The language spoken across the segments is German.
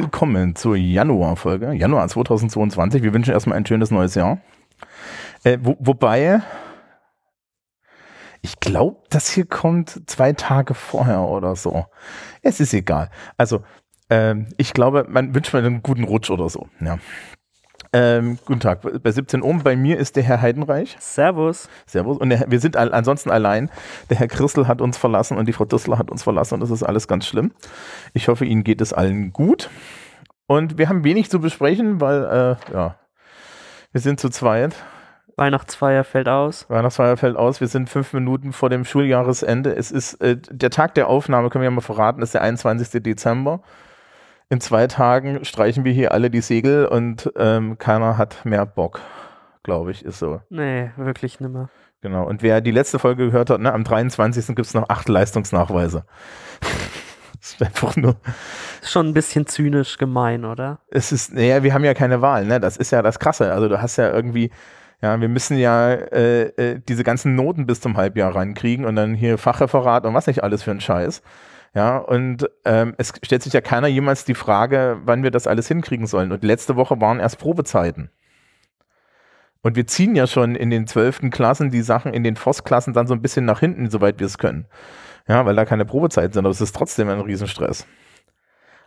willkommen zur Januar-Folge, Januar 2022. Wir wünschen erstmal ein schönes neues Jahr. Äh, wo, wobei, ich glaube, das hier kommt zwei Tage vorher oder so. Es ist egal. Also, ähm, ich glaube, man wünscht mir einen guten Rutsch oder so. Ja. Ähm, guten Tag, bei 17 Uhr. Bei mir ist der Herr Heidenreich. Servus. Servus. Und der, wir sind all, ansonsten allein. Der Herr Christel hat uns verlassen und die Frau Düssler hat uns verlassen und das ist alles ganz schlimm. Ich hoffe, Ihnen geht es allen gut. Und wir haben wenig zu besprechen, weil, äh, ja, wir sind zu zweit. Weihnachtsfeier fällt aus. Weihnachtsfeier fällt aus. Wir sind fünf Minuten vor dem Schuljahresende. Es ist äh, der Tag der Aufnahme, können wir ja mal verraten, ist der 21. Dezember in zwei Tagen streichen wir hier alle die Segel und ähm, keiner hat mehr Bock, glaube ich, ist so. Nee, wirklich nimmer. Genau. Und wer die letzte Folge gehört hat, ne, am 23. gibt es noch acht Leistungsnachweise. das ist einfach nur. Schon ein bisschen zynisch gemein, oder? Es ist, naja, wir haben ja keine Wahl, ne? Das ist ja das Krasse. Also du hast ja irgendwie, ja, wir müssen ja äh, äh, diese ganzen Noten bis zum Halbjahr reinkriegen und dann hier Fachreferat und was nicht alles für ein Scheiß. Ja, und ähm, es stellt sich ja keiner jemals die Frage, wann wir das alles hinkriegen sollen. Und letzte Woche waren erst Probezeiten. Und wir ziehen ja schon in den zwölften Klassen die Sachen in den Forstklassen dann so ein bisschen nach hinten, soweit wir es können. Ja, weil da keine Probezeiten sind, aber es ist trotzdem ein Riesenstress.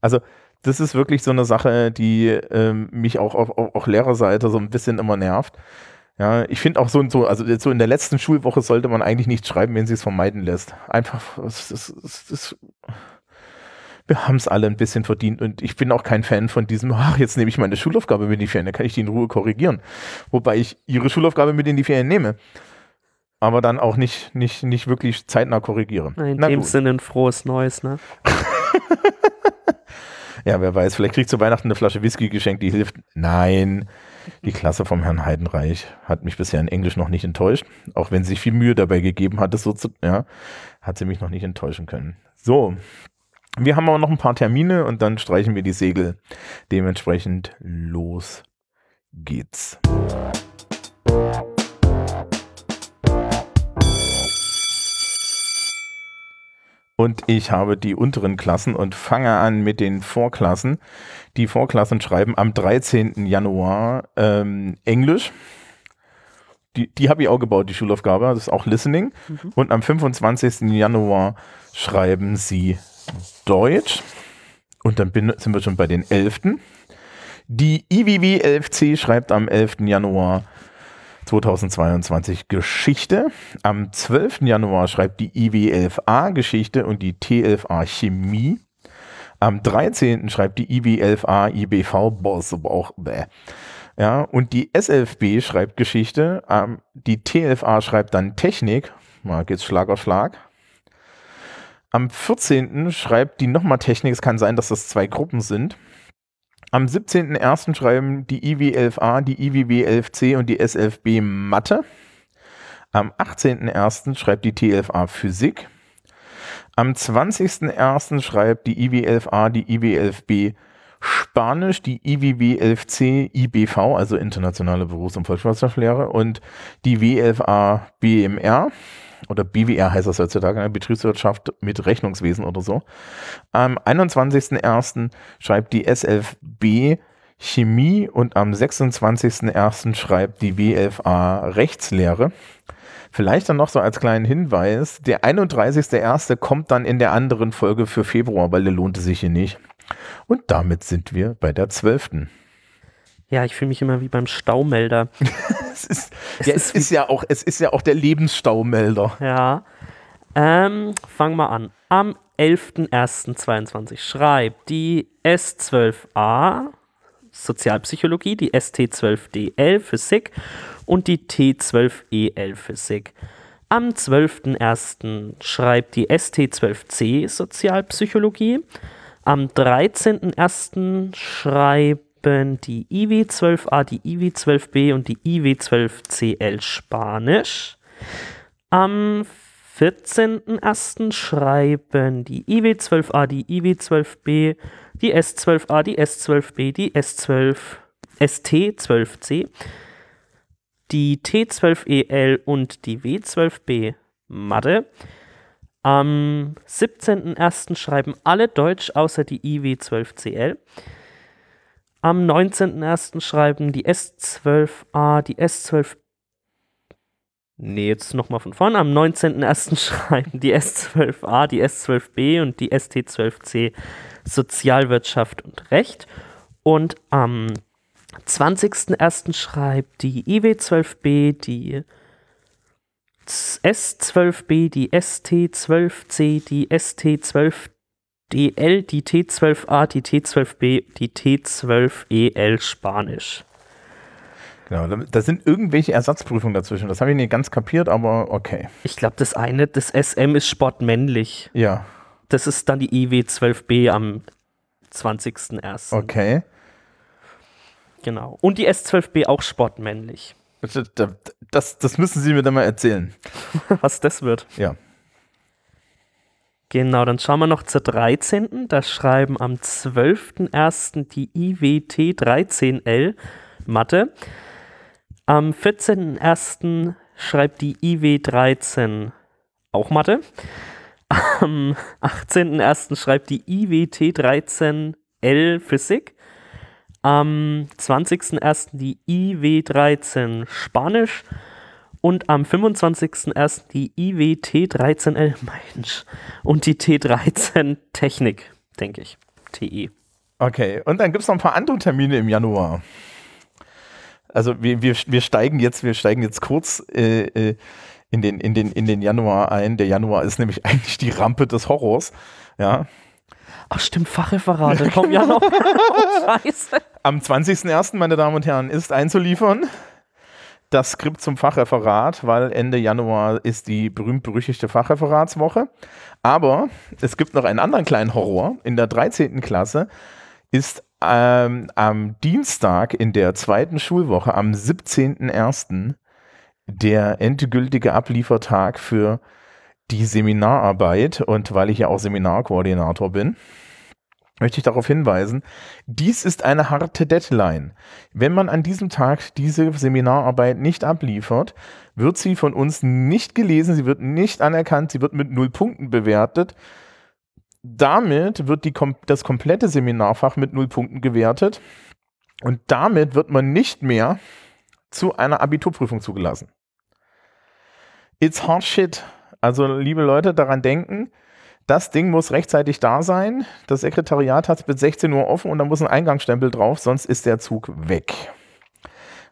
Also, das ist wirklich so eine Sache, die ähm, mich auch auf, auf, auf Lehrerseite so ein bisschen immer nervt. Ja, ich finde auch so und so, also so in der letzten Schulwoche sollte man eigentlich nicht schreiben, wenn sie es vermeiden lässt. Einfach, es, es, es, wir haben es alle ein bisschen verdient und ich bin auch kein Fan von diesem, ach, jetzt nehme ich meine Schulaufgabe mit in die Ferien, dann kann ich die in Ruhe korrigieren. Wobei ich ihre Schulaufgabe mit in die Ferien nehme. Aber dann auch nicht, nicht, nicht wirklich zeitnah korrigiere. In Na dem gut. Sinne ein frohes Neues, ne? ja, wer weiß, vielleicht kriegt zu Weihnachten eine Flasche Whisky geschenkt, die hilft. Nein. Die Klasse vom Herrn Heidenreich hat mich bisher in Englisch noch nicht enttäuscht. Auch wenn sie sich viel Mühe dabei gegeben hat, das so zu, ja, hat sie mich noch nicht enttäuschen können. So. Wir haben aber noch ein paar Termine und dann streichen wir die Segel. Dementsprechend los geht's. Und ich habe die unteren Klassen und fange an mit den Vorklassen. Die Vorklassen schreiben am 13. Januar ähm, Englisch. Die, die habe ich auch gebaut, die Schulaufgabe. Das ist auch Listening. Mhm. Und am 25. Januar schreiben sie Deutsch. Und dann bin, sind wir schon bei den 11. Die IWW 11C schreibt am 11. Januar 2022 Geschichte. Am 12. Januar schreibt die IW11A Geschichte und die T11A Chemie. Am 13. schreibt die IW11A IBV Boss, aber auch bäh. Ja, und die S11B schreibt Geschichte. Ähm, die T11A schreibt dann Technik. Mal geht's Schlag auf Schlag. Am 14. schreibt die nochmal Technik. Es kann sein, dass das zwei Gruppen sind. Am 17.01. schreiben die IW11A, die IWW11C und die S11B Mathe. Am 18.01. schreibt die T11A Physik. Am 20.01. schreibt die IW11A, die IW11B Spanisch, die IWW11C IBV, also Internationale Berufs- und Volkswirtschaftslehre und die W11A BMR oder BWR heißt das heutzutage? Betriebswirtschaft mit Rechnungswesen oder so. Am 21.01. schreibt die S11B Chemie und am 26.01. schreibt die W11A Rechtslehre. Vielleicht dann noch so als kleinen Hinweis, der 31.01. kommt dann in der anderen Folge für Februar, weil der lohnte sich hier nicht. Und damit sind wir bei der 12. Ja, ich fühle mich immer wie beim Staumelder. es, ist, es, ja, es ist ja auch, es ist ja auch der Lebensstaumelder. Ja. Ähm, fang mal an. Am 11.01.22 schreibt die S12a Sozialpsychologie, die ST12DL Physik und die T12EL Physik. Am 12.01. schreibt die ST12C Sozialpsychologie. Am 13.01. schreibt die IW12A, die IW12B und die IW12CL Spanisch. Am 14.01. schreiben die IW12A, die IW12B, die S12A, die S12B, die S12, ST12C, die T12EL und die W12B Mathe. Am 17.01. schreiben alle Deutsch außer die IW12CL. Am 19.01. schreiben die S12A, die S12 Nee, jetzt nochmal von vorne. Am 19.01. schreiben die S12a, die S12b und die ST12c Sozialwirtschaft und Recht. Und am 20.01. schreibt die IW12b, die S12b, die ST12c, die ST12dl, die T12a, die T12b, die T12el Spanisch. Genau, da, da sind irgendwelche Ersatzprüfungen dazwischen. Das habe ich nicht ganz kapiert, aber okay. Ich glaube, das eine, das SM ist sportmännlich. Ja, Das ist dann die IW12B am 20.01. okay. Genau. Und die S12B auch sportmännlich. Das, das, das müssen Sie mir dann mal erzählen. Was das wird. Ja. Genau, dann schauen wir noch zur 13. Da schreiben am 12.01. die IWT13L Mathe. Am 14.01. schreibt die IW13 auch Mathe. Am 18.01. schreibt die IWT13L Physik. Am 20.01. die IW13 Spanisch. Und am 25.01. die IWT13L Mensch. Und die T13 Technik, denke ich. TE. Okay, und dann gibt es noch ein paar andere Termine im Januar. Also wir, wir, wir steigen jetzt, wir steigen jetzt kurz äh, äh, in, den, in, den, in den Januar ein. Der Januar ist nämlich eigentlich die Rampe des Horrors. Ja. Ach stimmt, Fachreferate kommen ja noch. oh, scheiße. Am 20.01., meine Damen und Herren, ist einzuliefern das Skript zum Fachreferat, weil Ende Januar ist die berühmt-berüchtigte Fachreferatswoche. Aber es gibt noch einen anderen kleinen Horror. In der 13. Klasse ist ähm, am Dienstag in der zweiten Schulwoche, am 17.01., der endgültige Abliefertag für die Seminararbeit. Und weil ich ja auch Seminarkoordinator bin, möchte ich darauf hinweisen, dies ist eine harte Deadline. Wenn man an diesem Tag diese Seminararbeit nicht abliefert, wird sie von uns nicht gelesen, sie wird nicht anerkannt, sie wird mit null Punkten bewertet. Damit wird die, das komplette Seminarfach mit null Punkten gewertet und damit wird man nicht mehr zu einer Abiturprüfung zugelassen. It's hard shit. Also, liebe Leute, daran denken, das Ding muss rechtzeitig da sein. Das Sekretariat hat es bis 16 Uhr offen und da muss ein Eingangsstempel drauf, sonst ist der Zug weg.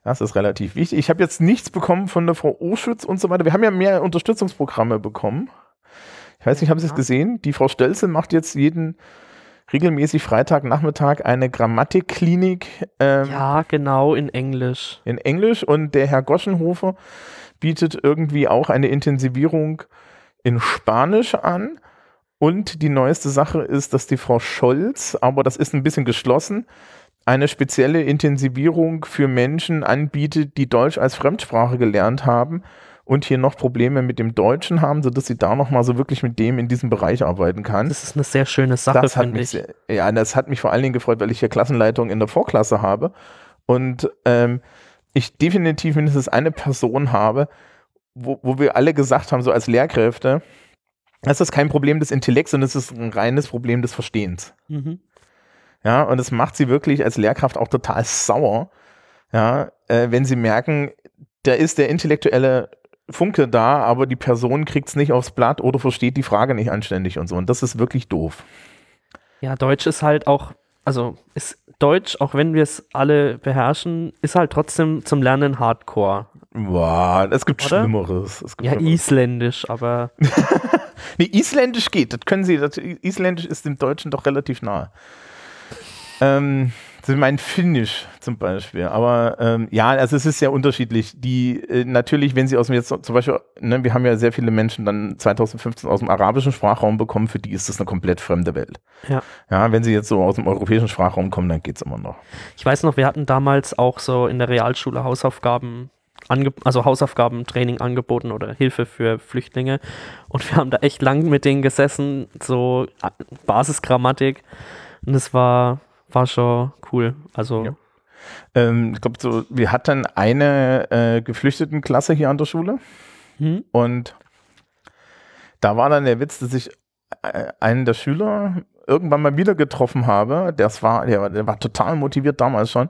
Das ist relativ wichtig. Ich habe jetzt nichts bekommen von der Frau Oschütz und so weiter. Wir haben ja mehr Unterstützungsprogramme bekommen. Ich weiß nicht, haben Sie es gesehen? Die Frau Stölzel macht jetzt jeden regelmäßig Freitagnachmittag eine Grammatikklinik ähm, Ja, genau, in Englisch. in Englisch und der Herr Goschenhofer bietet irgendwie auch eine Intensivierung in Spanisch an. Und die neueste Sache ist, dass die Frau Scholz, aber das ist ein bisschen geschlossen, eine spezielle Intensivierung für Menschen anbietet, die Deutsch als Fremdsprache gelernt haben und hier noch Probleme mit dem Deutschen haben, sodass sie da nochmal so wirklich mit dem in diesem Bereich arbeiten kann. Das ist eine sehr schöne Sache, finde mich, ich. sehr, ja, das hat mich vor allen Dingen gefreut, weil ich hier Klassenleitung in der Vorklasse habe und ähm, ich definitiv mindestens eine Person habe, wo, wo wir alle gesagt haben, so als Lehrkräfte, das ist kein Problem des Intellekts, sondern es ist ein reines Problem des Verstehens. Mhm. Ja, und es macht sie wirklich als Lehrkraft auch total sauer, ja, äh, wenn sie merken, da ist der intellektuelle Funke da, aber die Person kriegt es nicht aufs Blatt oder versteht die Frage nicht anständig und so. Und das ist wirklich doof. Ja, Deutsch ist halt auch, also ist Deutsch, auch wenn wir es alle beherrschen, ist halt trotzdem zum Lernen Hardcore. Boah, es gibt Oder? Schlimmeres. Es gibt Ja, Schlimmeres. Isländisch, aber Nee, Isländisch geht, das können Sie, das, Isländisch ist dem Deutschen doch relativ nahe. Ähm, Sie meinen Finnisch zum Beispiel, aber ähm, ja, also es ist sehr unterschiedlich. Die äh, natürlich, wenn Sie aus dem jetzt zum Beispiel, ne, wir haben ja sehr viele Menschen dann 2015 aus dem arabischen Sprachraum bekommen, für die ist das eine komplett fremde Welt. Ja. Ja, wenn Sie jetzt so aus dem europäischen Sprachraum kommen, dann geht's immer noch. ich weiß noch, wir hatten damals auch so in der Realschule Hausaufgaben, also Hausaufgabentraining angeboten oder Hilfe für Flüchtlinge. Und wir haben da echt lang mit denen gesessen, so äh, Basisgrammatik. Und es war, war schon cool. Also, Ja. Ähm, ich glaube, so, wir hatten eine äh, Geflüchtetenklasse hier an der Schule. hm? Und da war dann der Witz, dass ich äh, einen der Schüler irgendwann mal wieder getroffen habe. Das war, der, der war total motiviert damals schon.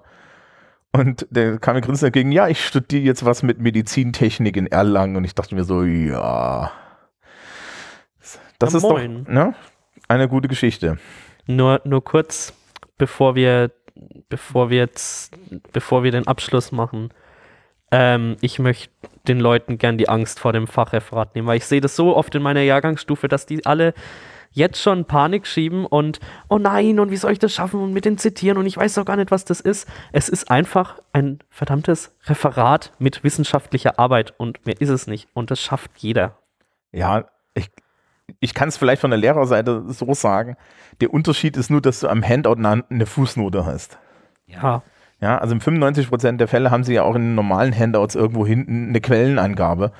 Und der kam mir grinsend entgegen, ja, ich studiere jetzt was mit Medizintechnik in Erlangen. Und ich dachte mir so, ja. Das Ja, ist moin. doch ne, eine gute Geschichte. Nur, nur kurz, bevor wir, bevor wir jetzt, bevor wir den Abschluss machen. Ähm, ich möchte den Leuten gern die Angst vor dem Fachreferat nehmen, weil ich sehe das so oft in meiner Jahrgangsstufe, dass die alle jetzt schon Panik schieben und oh nein, und wie soll ich das schaffen und mit den Zitieren und ich weiß doch gar nicht, was das ist. Es ist einfach ein verdammtes Referat mit wissenschaftlicher Arbeit und mehr ist es nicht. Und das schafft jeder. Ja, ich, ich kann es vielleicht von der Lehrerseite so sagen. Der Unterschied ist nur, dass du am Handout eine, Fußnote hast. Ja, Ja, also in 95% der Fälle haben sie ja auch in den normalen Handouts irgendwo hinten eine Quellenangabe.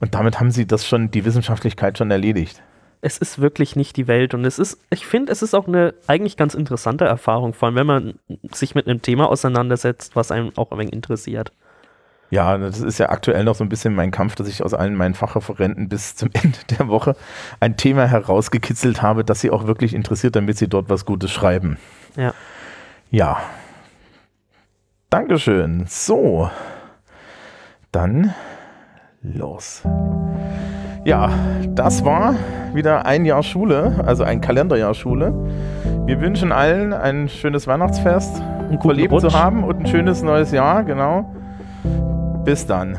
Und damit haben sie das schon, die Wissenschaftlichkeit schon erledigt. Es ist wirklich nicht die Welt und es ist, ich finde, es ist auch eine eigentlich ganz interessante Erfahrung, vor allem wenn man sich mit einem Thema auseinandersetzt, was einem auch ein wenig interessiert. Ja, das ist ja aktuell noch so ein bisschen mein Kampf, dass ich aus allen meinen Fachreferenten bis zum Ende der Woche ein Thema herausgekitzelt habe, das sie auch wirklich interessiert, damit sie dort was Gutes schreiben. Ja. Ja. Dankeschön. So. Dann los. Ja, das war wieder ein Jahr Schule, also ein Kalenderjahr Schule. Wir wünschen allen ein schönes Weihnachtsfest, verlebt Rutsch. zu haben und ein schönes neues Jahr, genau. Bis dann.